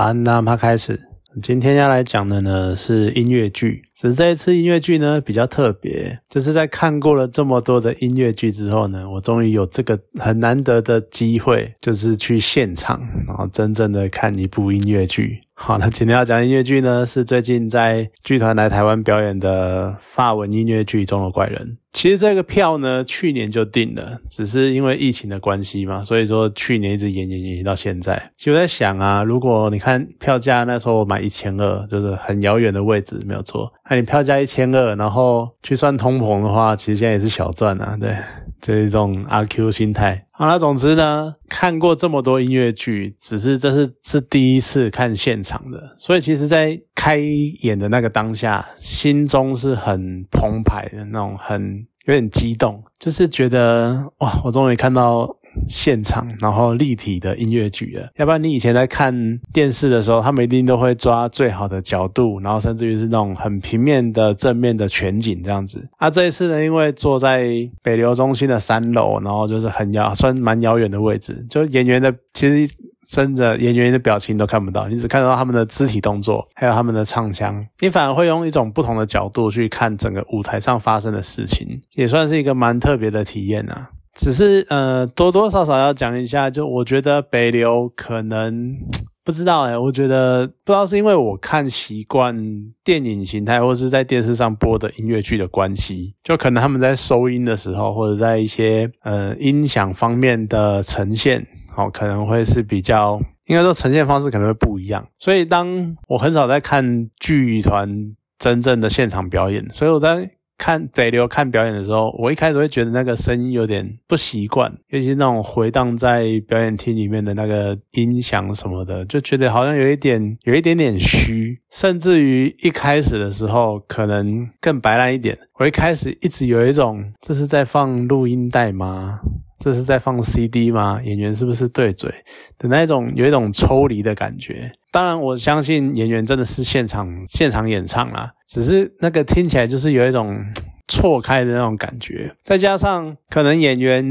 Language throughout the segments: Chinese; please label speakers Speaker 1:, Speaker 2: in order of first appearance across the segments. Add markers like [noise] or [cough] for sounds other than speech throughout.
Speaker 1: 早安，那他开始。今天要来讲的呢是音乐剧，只是这一次音乐剧呢比较特别，就是在看过了这么多的音乐剧之后呢，我终于有这个很难得的机会，就是去现场，然后真正的看一部音乐剧。好，那今天要讲音乐剧呢，是最近在剧团来台湾表演的法文音乐剧《中的怪人》。其实这个票呢，去年就定了，只是因为疫情的关系嘛，所以说去年一直延延延延到现在。其实我在想啊，如果你看票价那时候我买一千二，就是很遥远的位置，没有错。那你票价一千二，然后去算通膨的话，其实现在也是小赚啊，对。这一种阿 Q 心态。好了，总之呢，看过这么多音乐剧，只是这是是第一次看现场的，所以其实，在开演的那个当下，心中是很澎湃的那种，很有点激动，就是觉得哇，我终于看到。现场，然后立体的音乐剧了。要不然你以前在看电视的时候，他们一定都会抓最好的角度，然后甚至于是那种很平面的正面的全景这样子。啊，这一次呢，因为坐在北流中心的三楼，然后就是很遥，算蛮遥远的位置，就演员的其实真的演员的表情都看不到，你只看到他们的肢体动作，还有他们的唱腔。你反而会用一种不同的角度去看整个舞台上发生的事情，也算是一个蛮特别的体验啊。只是呃，多多少少要讲一下，就我觉得北流可能不知道哎，我觉得不知道是因为我看习惯电影形态，或是在电视上播的音乐剧的关系，就可能他们在收音的时候，或者在一些呃音响方面的呈现，好可能会是比较，应该说呈现方式可能会不一样。所以当我很少在看剧团真正的现场表演，所以我在。看北流看表演的时候，我一开始会觉得那个声音有点不习惯，尤其是那种回荡在表演厅里面的那个音响什么的，就觉得好像有一点有一点点虚，甚至于一开始的时候可能更白烂一点。我一开始一直有一种这是在放录音带吗？这是在放 CD 吗？演员是不是对嘴？的那种有一种抽离的感觉？当然，我相信演员真的是现场现场演唱啦，只是那个听起来就是有一种 [tsk] 错开的那种感觉，再加上可能演员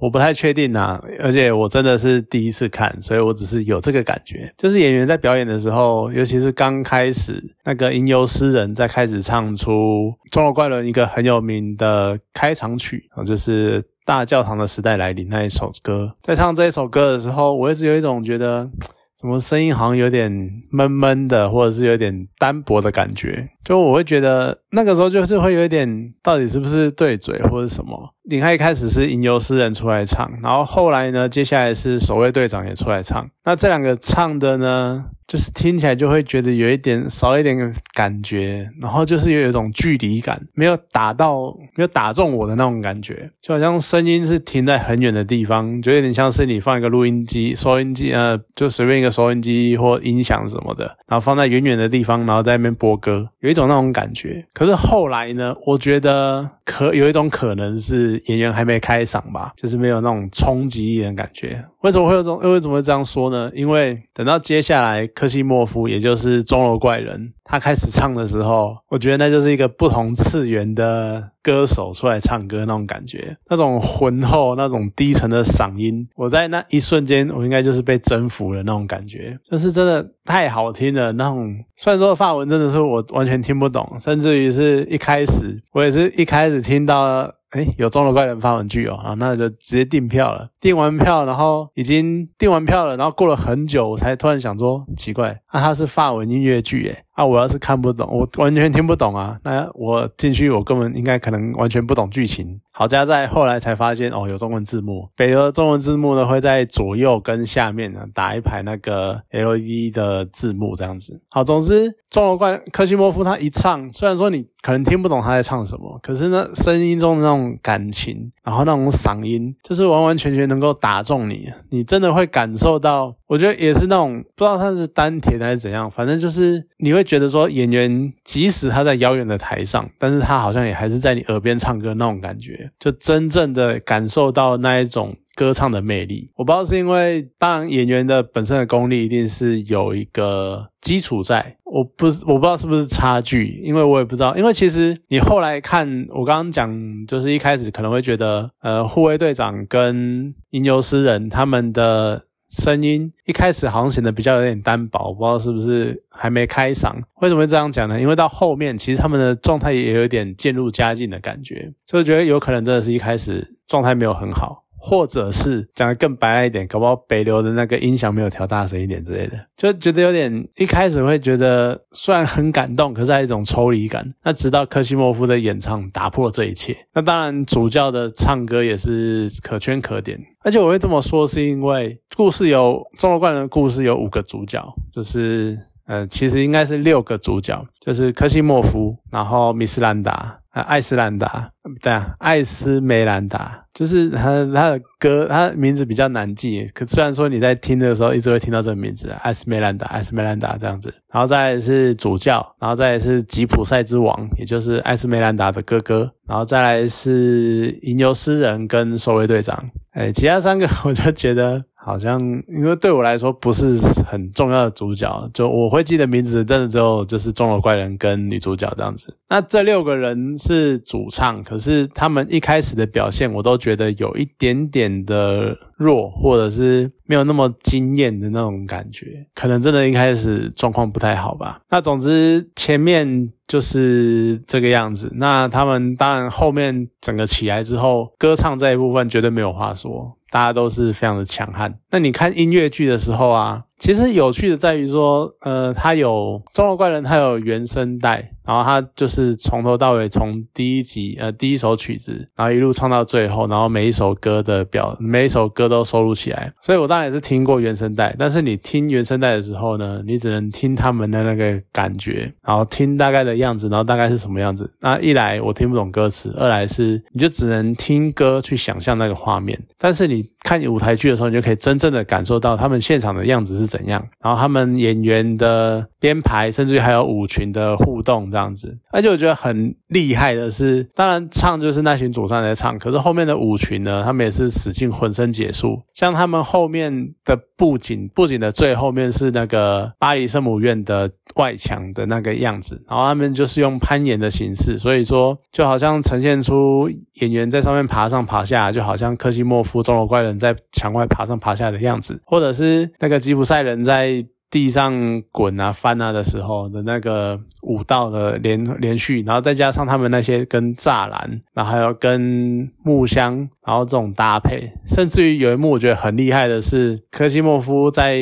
Speaker 1: 我不太确定啊，而且我真的是第一次看，所以我只是有这个感觉，就是演员在表演的时候，尤其是刚开始那个吟游诗人在开始唱出《钟楼怪人》一个很有名的开场曲啊，就是大教堂的时代来临那一首歌，在唱这一首歌的时候，我一直有一种觉得。[tsk] 怎么声音好像有点闷闷的，或者是有点单薄的感觉？就我会觉得那个时候就是会有一点，到底是不是对嘴或者什么？你看一开始是吟游诗人出来唱，然后后来呢，接下来是守卫队长也出来唱。那这两个唱的呢？就是听起来就会觉得有一点少了一点感觉，然后就是有一种距离感，没有打到，没有打中我的那种感觉，就好像声音是停在很远的地方，就有点像是你放一个录音机、收音机，呃，就随便一个收音机或音响什么的，然后放在远远的地方，然后在那边播歌，有一种那种感觉。可是后来呢，我觉得可有一种可能是演员还没开嗓吧，就是没有那种冲击力的感觉。为什么会有这种？为什么会这样说呢？因为等到接下来科西莫夫，也就是钟楼怪人，他开始唱的时候，我觉得那就是一个不同次元的歌手出来唱歌那种感觉，那种浑厚、那种低沉的嗓音，我在那一瞬间，我应该就是被征服了那种感觉，就是真的太好听了。那种虽然说法文真的是我完全听不懂，甚至于是一开始我也是一开始听到。哎，有钟楼怪人发文具哦，啊，那就直接订票了。订完票，然后已经订完票了，然后过了很久，我才突然想说，奇怪，那，它是法文音乐剧，耶。啊，我要是看不懂，我完全听不懂啊，那我进去，我根本应该可能完全不懂剧情。好家在后来才发现，哦，有中文字幕。北的中文字幕呢，会在左右跟下面呢打一排那个 LED 的字幕，这样子。好，总之，中楼怪科西莫夫他一唱，虽然说你可能听不懂他在唱什么，可是呢，声音中的那种感情，然后那种嗓音，就是完完全全能够打中你，你真的会感受到。我觉得也是那种不知道他是丹田还是怎样，反正就是你会觉得说演员即使他在遥远的台上，但是他好像也还是在你耳边唱歌那种感觉，就真正的感受到那一种歌唱的魅力。我不知道是因为当然演员的本身的功力一定是有一个基础在，我不我不知道是不是差距，因为我也不知道，因为其实你后来看我刚刚讲，就是一开始可能会觉得呃护卫队长跟吟游诗人他们的。声音一开始好像显得比较有点单薄，不知道是不是还没开嗓。为什么会这样讲呢？因为到后面其实他们的状态也有点渐入佳境的感觉，所以我觉得有可能真的是一开始状态没有很好。或者是讲的更白了一点，搞不好北流的那个音响没有调大声一点之类的，就觉得有点一开始会觉得虽然很感动，可是还一种抽离感。那直到科西莫夫的演唱打破这一切，那当然主教的唱歌也是可圈可点。而且我会这么说，是因为故事有钟楼怪人的故事有五个主角，就是呃，其实应该是六个主角，就是科西莫夫，然后米斯兰达。啊，艾斯兰达，对啊，艾斯梅兰达，就是他他的歌，他名字比较难记。可虽然说你在听的时候一直会听到这个名字，艾斯梅兰达，艾斯梅兰达这样子。然后再来是主教，然后再来是吉普赛之王，也就是艾斯梅兰达的哥哥。然后再来是吟游诗人跟守卫队长。哎，其他三个 [laughs] 我就觉得。好像因为对我来说不是很重要的主角，就我会记得名字，真的只有就是钟楼怪人跟女主角这样子。那这六个人是主唱，可是他们一开始的表现，我都觉得有一点点的弱，或者是没有那么惊艳的那种感觉，可能真的一开始状况不太好吧。那总之前面就是这个样子。那他们当然后面整个起来之后，歌唱这一部分绝对没有话说。大家都是非常的强悍。那你看音乐剧的时候啊。其实有趣的在于说，呃，它有《中国怪人》，它有原声带，然后它就是从头到尾，从第一集，呃，第一首曲子，然后一路唱到最后，然后每一首歌的表，每一首歌都收录起来。所以我当然也是听过原声带，但是你听原声带的时候呢，你只能听他们的那个感觉，然后听大概的样子，然后大概是什么样子。那一来我听不懂歌词，二来是你就只能听歌去想象那个画面。但是你看舞台剧的时候，你就可以真正的感受到他们现场的样子是。怎样？然后他们演员的编排，甚至于还有舞群的互动这样子，而且我觉得很厉害的是，当然唱就是那群主唱在唱，可是后面的舞群呢，他们也是使尽浑身解数。像他们后面的布景，布景的最后面是那个巴黎圣母院的外墙的那个样子，然后他们就是用攀岩的形式，所以说就好像呈现出演员在上面爬上爬下，就好像科西莫夫钟楼怪人在墙外爬上爬下的样子，或者是那个吉普赛。人在地上滚啊翻啊的时候的那个舞蹈的连连续，然后再加上他们那些跟栅栏，然后还有跟木箱，然后这种搭配，甚至于有一幕我觉得很厉害的是，科西莫夫在。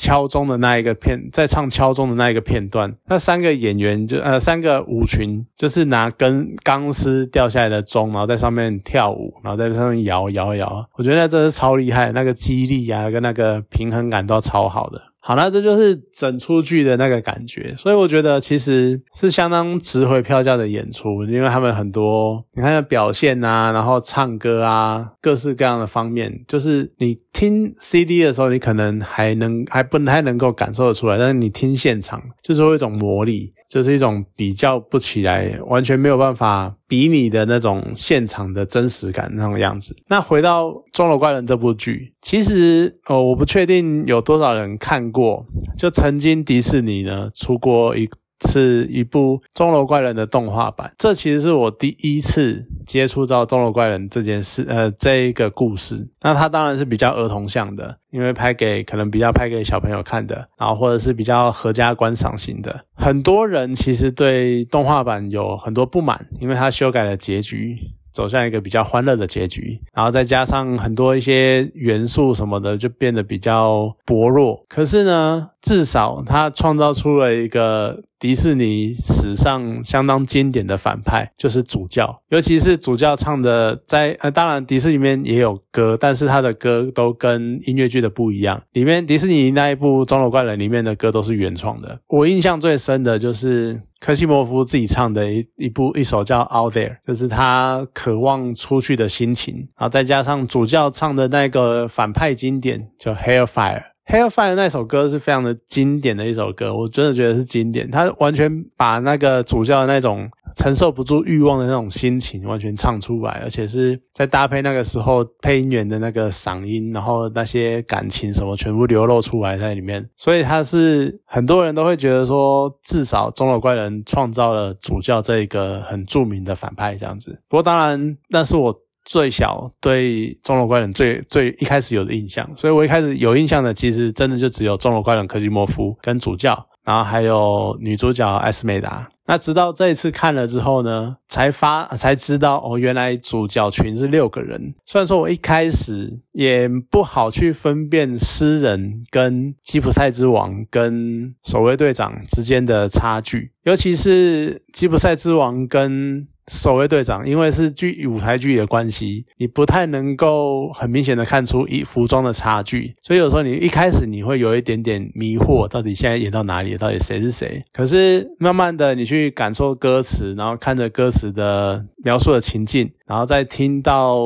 Speaker 1: 敲钟的那一个片，在唱敲钟的那一个片段，那三个演员就呃三个舞群，就是拿根钢丝掉下来的钟，然后在上面跳舞，然后在上面摇摇摇，我觉得那真是超厉害，那个肌力啊跟那个平衡感都超好的。好，那这就是整出剧的那个感觉，所以我觉得其实是相当值回票价的演出，因为他们很多你看表现啊，然后唱歌啊，各式各样的方面，就是你听 CD 的时候，你可能还能还不太能够感受得出来，但是你听现场，就是有一种魔力。就是一种比较不起来，完全没有办法比拟的那种现场的真实感那种样子。那回到《钟楼怪人》这部剧，其实哦，我不确定有多少人看过。就曾经迪士尼呢出过一是一部《钟楼怪人》的动画版，这其实是我第一次接触到《钟楼怪人》这件事，呃，这一个故事。那它当然是比较儿童向的。因为拍给可能比较拍给小朋友看的，然后或者是比较合家观赏型的，很多人其实对动画版有很多不满，因为它修改了结局，走向一个比较欢乐的结局，然后再加上很多一些元素什么的，就变得比较薄弱。可是呢，至少它创造出了一个。迪士尼史上相当经典的反派就是主教，尤其是主教唱的，在呃，当然迪士尼里面也有歌，但是他的歌都跟音乐剧的不一样。里面迪士尼那一部《钟楼怪人》里面的歌都是原创的。我印象最深的就是科西莫夫自己唱的一一部一首叫《Out There》，就是他渴望出去的心情，然后再加上主教唱的那个反派经典叫《Hellfire》。Hellfire 那首歌是非常的经典的一首歌，我真的觉得是经典。他完全把那个主教的那种承受不住欲望的那种心情完全唱出来，而且是在搭配那个时候配音员的那个嗓音，然后那些感情什么全部流露出来在里面。所以他是很多人都会觉得说，至少中楼怪人创造了主教这一个很著名的反派这样子。不过当然，那是我。最小对钟楼怪人最最一开始有的印象，所以我一开始有印象的，其实真的就只有钟楼怪人科西莫夫跟主教，然后还有女主角艾斯梅达。那直到这一次看了之后呢，才发才知道哦，原来主角群是六个人。虽然说我一开始也不好去分辨诗人跟吉普赛之王跟守卫队长之间的差距，尤其是吉普赛之王跟。守卫队长，因为是剧舞台剧的关系，你不太能够很明显的看出一服装的差距，所以有时候你一开始你会有一点点迷惑，到底现在演到哪里，到底谁是谁？可是慢慢的你去感受歌词，然后看着歌词的描述的情境，然后再听到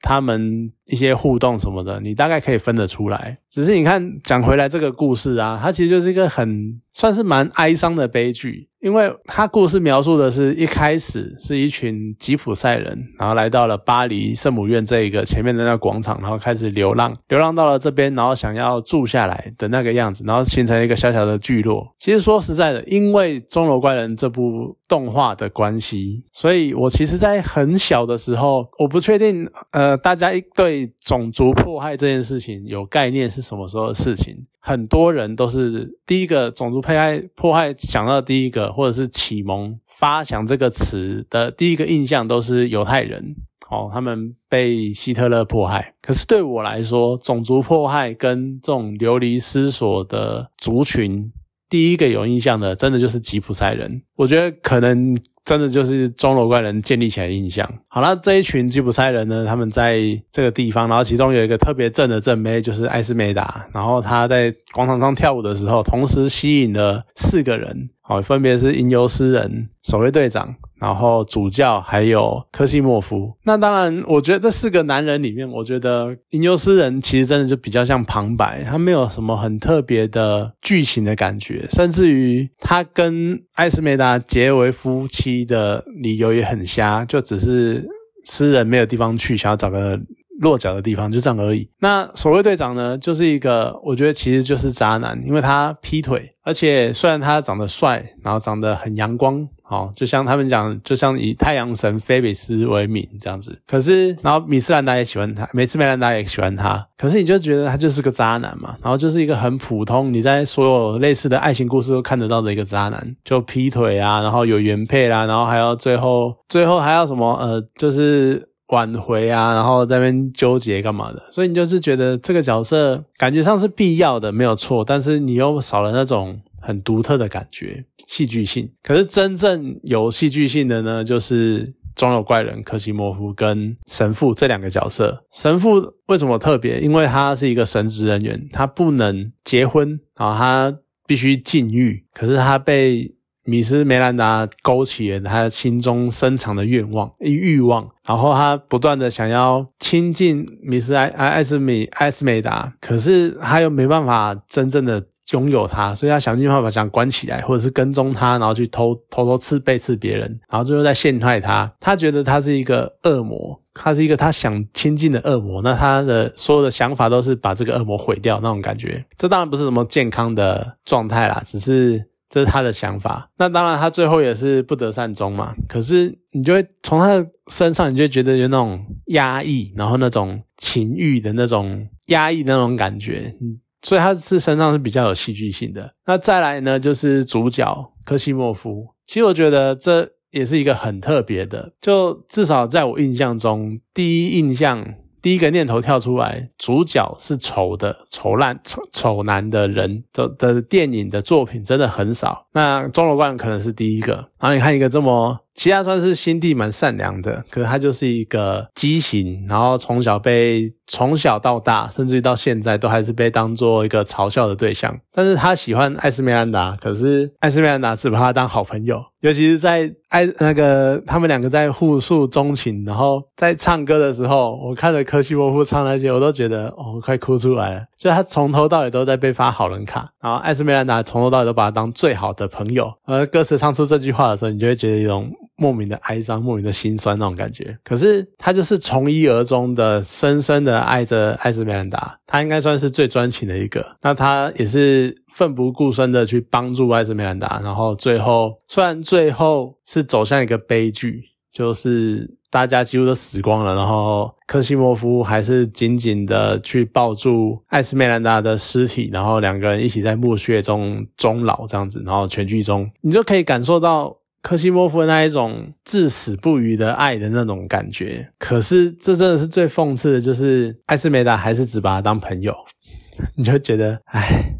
Speaker 1: 他们一些互动什么的，你大概可以分得出来。只是你看讲回来这个故事啊，它其实就是一个很算是蛮哀伤的悲剧。因为他故事描述的是一开始是一群吉普赛人，然后来到了巴黎圣母院这一个前面的那个广场，然后开始流浪，流浪到了这边，然后想要住下来的那个样子，然后形成一个小小的聚落。其实说实在的，因为《钟楼怪人》这部动画的关系，所以我其实在很小的时候，我不确定，呃，大家对种族迫害这件事情有概念是什么时候的事情。很多人都是第一个种族迫害迫害想到第一个，或者是启蒙发想这个词的第一个印象都是犹太人，哦，他们被希特勒迫害。可是对我来说，种族迫害跟这种流离失所的族群，第一个有印象的，真的就是吉普赛人。我觉得可能。真的就是钟楼怪人建立起来的印象。好了，这一群吉普赛人呢，他们在这个地方，然后其中有一个特别正的正妹，就是艾斯梅达。然后他在广场上跳舞的时候，同时吸引了四个人，好，分别是吟游诗人、守卫队长。然后主教还有科西莫夫，那当然，我觉得这四个男人里面，我觉得吟游诗人其实真的就比较像旁白，他没有什么很特别的剧情的感觉，甚至于他跟艾斯梅达结为夫妻的理由也很瞎，就只是诗人没有地方去，想要找个。落脚的地方就这样而已。那守卫队长呢，就是一个，我觉得其实就是渣男，因为他劈腿，而且虽然他长得帅，然后长得很阳光，哦，就像他们讲，就像以太阳神菲比斯为名这样子。可是，然后米斯兰达也喜欢他，梅斯梅兰达也喜欢他。可是你就觉得他就是个渣男嘛，然后就是一个很普通，你在所有类似的爱情故事都看得到的一个渣男，就劈腿啊，然后有原配啦，然后还要最后最后还要什么呃，就是。挽回啊，然后在那边纠结干嘛的？所以你就是觉得这个角色感觉上是必要的，没有错。但是你又少了那种很独特的感觉，戏剧性。可是真正有戏剧性的呢，就是钟楼怪人科西莫夫跟神父这两个角色。神父为什么特别？因为他是一个神职人员，他不能结婚，然后他必须禁欲。可是他被米斯梅兰达勾起了他心中深藏的愿望、欲望，然后他不断的想要亲近米斯艾艾艾斯米艾斯梅达，可是他又没办法真正的拥有他，所以他想尽办法想关起来，或者是跟踪他，然后去偷偷偷刺背刺别人，然后最后再陷害他。他觉得他是一个恶魔，他是一个他想亲近的恶魔，那他的所有的想法都是把这个恶魔毁掉那种感觉。这当然不是什么健康的状态啦，只是。这是他的想法，那当然他最后也是不得善终嘛。可是你就会从他的身上，你就觉得有那种压抑，然后那种情欲的那种压抑的那种感觉，所以他是身上是比较有戏剧性的。那再来呢，就是主角科西莫夫，其实我觉得这也是一个很特别的，就至少在我印象中，第一印象。第一个念头跳出来，主角是丑的、丑烂、丑丑男的人的的电影的作品真的很少。那钟楼怪可能是第一个。然后你看一个这么，其他算是心地蛮善良的，可是他就是一个畸形，然后从小被从小到大，甚至于到现在都还是被当做一个嘲笑的对象。但是他喜欢艾斯梅兰达，可是艾斯梅兰达只把他当好朋友，尤其是在艾那个他们两个在互诉衷情，然后在唱歌的时候，我看着科西莫夫唱那些，我都觉得哦，快哭出来了。就他从头到尾都在被发好人卡，然后艾斯梅兰达从头到尾都把他当最好的朋友，而歌词唱出这句话。的时候，你就会觉得一种莫名的哀伤、莫名的心酸那种感觉。可是他就是从一而终的，深深的爱着艾斯梅兰达。他应该算是最专情的一个。那他也是奋不顾身的去帮助艾斯梅兰达。然后最后，虽然最后是走向一个悲剧，就是大家几乎都死光了，然后科西莫夫还是紧紧的去抱住艾斯梅兰达的尸体，然后两个人一起在墓穴中终老这样子，然后全剧终你就可以感受到。科西莫夫的那一种至死不渝的爱的那种感觉，可是这真的是最讽刺的，就是艾斯梅达还是只把他当朋友，[laughs] 你就觉得，哎，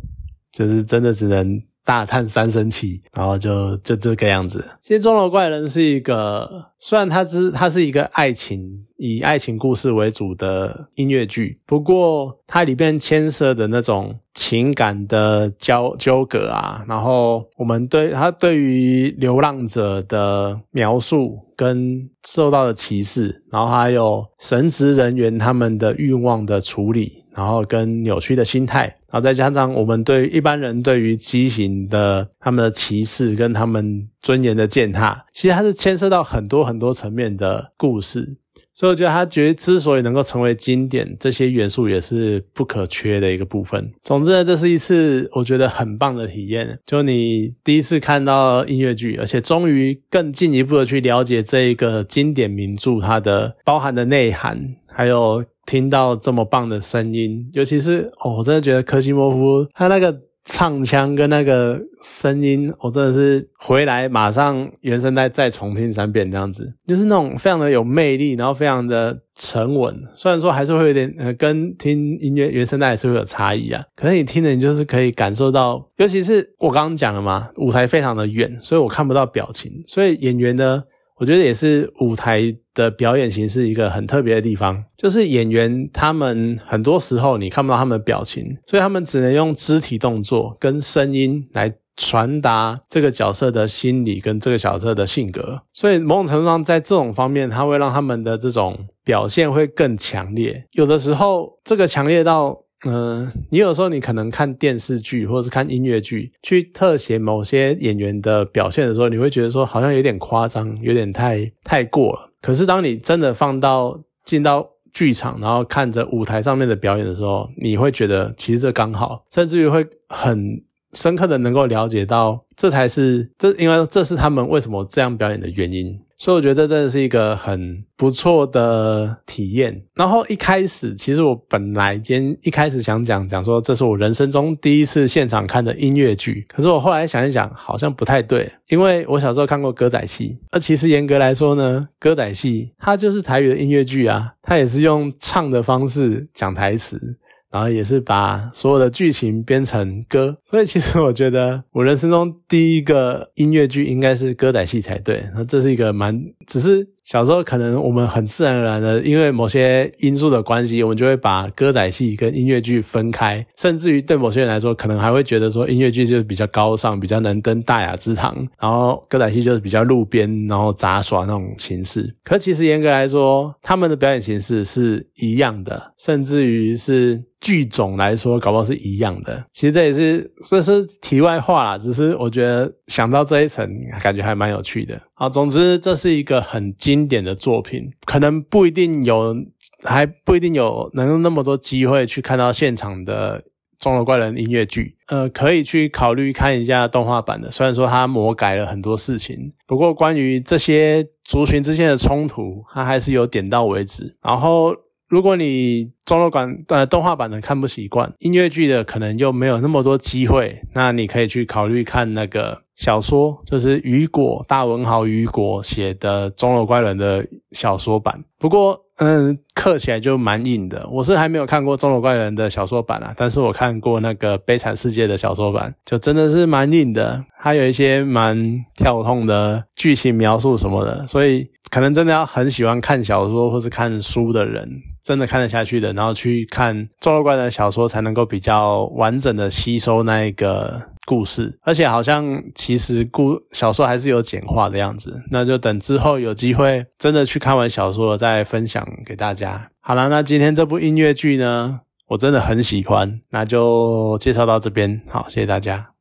Speaker 1: 就是真的只能。大叹三声气，然后就就这个样子。其实《钟楼怪人》是一个，虽然它只它是一个爱情以爱情故事为主的音乐剧，不过它里边牵涉的那种情感的交纠葛啊，然后我们对它对于流浪者的描述跟受到的歧视，然后还有神职人员他们的欲望的处理，然后跟扭曲的心态。然后再加上我们对一般人对于畸形的他们的歧视跟他们尊严的践踏，其实它是牵涉到很多很多层面的故事，所以我觉得他觉得之所以能够成为经典，这些元素也是不可缺的一个部分。总之呢，这是一次我觉得很棒的体验，就你第一次看到音乐剧，而且终于更进一步的去了解这一个经典名著它的包含的内涵，还有。听到这么棒的声音，尤其是哦，我真的觉得科西莫夫他那个唱腔跟那个声音，我真的是回来马上原声带再重听三遍这样子，就是那种非常的有魅力，然后非常的沉稳。虽然说还是会有点呃，跟听音乐原声带是会有差异啊，可是你听的你就是可以感受到，尤其是我刚刚讲了嘛，舞台非常的远，所以我看不到表情，所以演员呢。我觉得也是舞台的表演形式一个很特别的地方，就是演员他们很多时候你看不到他们的表情，所以他们只能用肢体动作跟声音来传达这个角色的心理跟这个角色的性格。所以某种程度上，在这种方面，它会让他们的这种表现会更强烈。有的时候，这个强烈到。嗯，你有时候你可能看电视剧或者是看音乐剧，去特写某些演员的表现的时候，你会觉得说好像有点夸张，有点太太过了。可是当你真的放到进到剧场，然后看着舞台上面的表演的时候，你会觉得其实这刚好，甚至于会很深刻的能够了解到，这才是这，因为这是他们为什么这样表演的原因。所以我觉得这真的是一个很不错的体验。然后一开始，其实我本来今一开始想讲讲说，这是我人生中第一次现场看的音乐剧。可是我后来想一想，好像不太对，因为我小时候看过歌仔戏。而其实严格来说呢，歌仔戏它就是台语的音乐剧啊，它也是用唱的方式讲台词。然后也是把所有的剧情编成歌，所以其实我觉得我人生中第一个音乐剧应该是歌仔戏才对。那这是一个蛮，只是。小时候可能我们很自然而然的，因为某些因素的关系，我们就会把歌仔戏跟音乐剧分开，甚至于对某些人来说，可能还会觉得说音乐剧就是比较高尚，比较能登大雅之堂，然后歌仔戏就是比较路边，然后杂耍那种形式。可其实严格来说，他们的表演形式是一样的，甚至于是剧种来说，搞不好是一样的。其实这也是这是题外话啦，只是我觉得想到这一层，感觉还蛮有趣的。好，总之这是一个很经典的作品，可能不一定有，还不一定有能那么多机会去看到现场的《钟楼怪人》音乐剧。呃，可以去考虑看一下动画版的，虽然说它魔改了很多事情，不过关于这些族群之间的冲突，它还是有点到为止。然后，如果你钟楼馆呃动画版的看不习惯，音乐剧的可能又没有那么多机会，那你可以去考虑看那个。小说就是雨果大文豪雨果写的《钟楼怪人》的小说版，不过嗯，刻起来就蛮硬的。我是还没有看过《钟楼怪人》的小说版啊，但是我看过那个《悲惨世界》的小说版，就真的是蛮硬的，还有一些蛮跳痛的剧情描述什么的，所以可能真的要很喜欢看小说或是看书的人，真的看得下去的，然后去看《钟楼怪人》的小说，才能够比较完整的吸收那一个。故事，而且好像其实故小说还是有简化的样子，那就等之后有机会真的去看完小说再分享给大家。好了，那今天这部音乐剧呢，我真的很喜欢，那就介绍到这边，好，谢谢大家。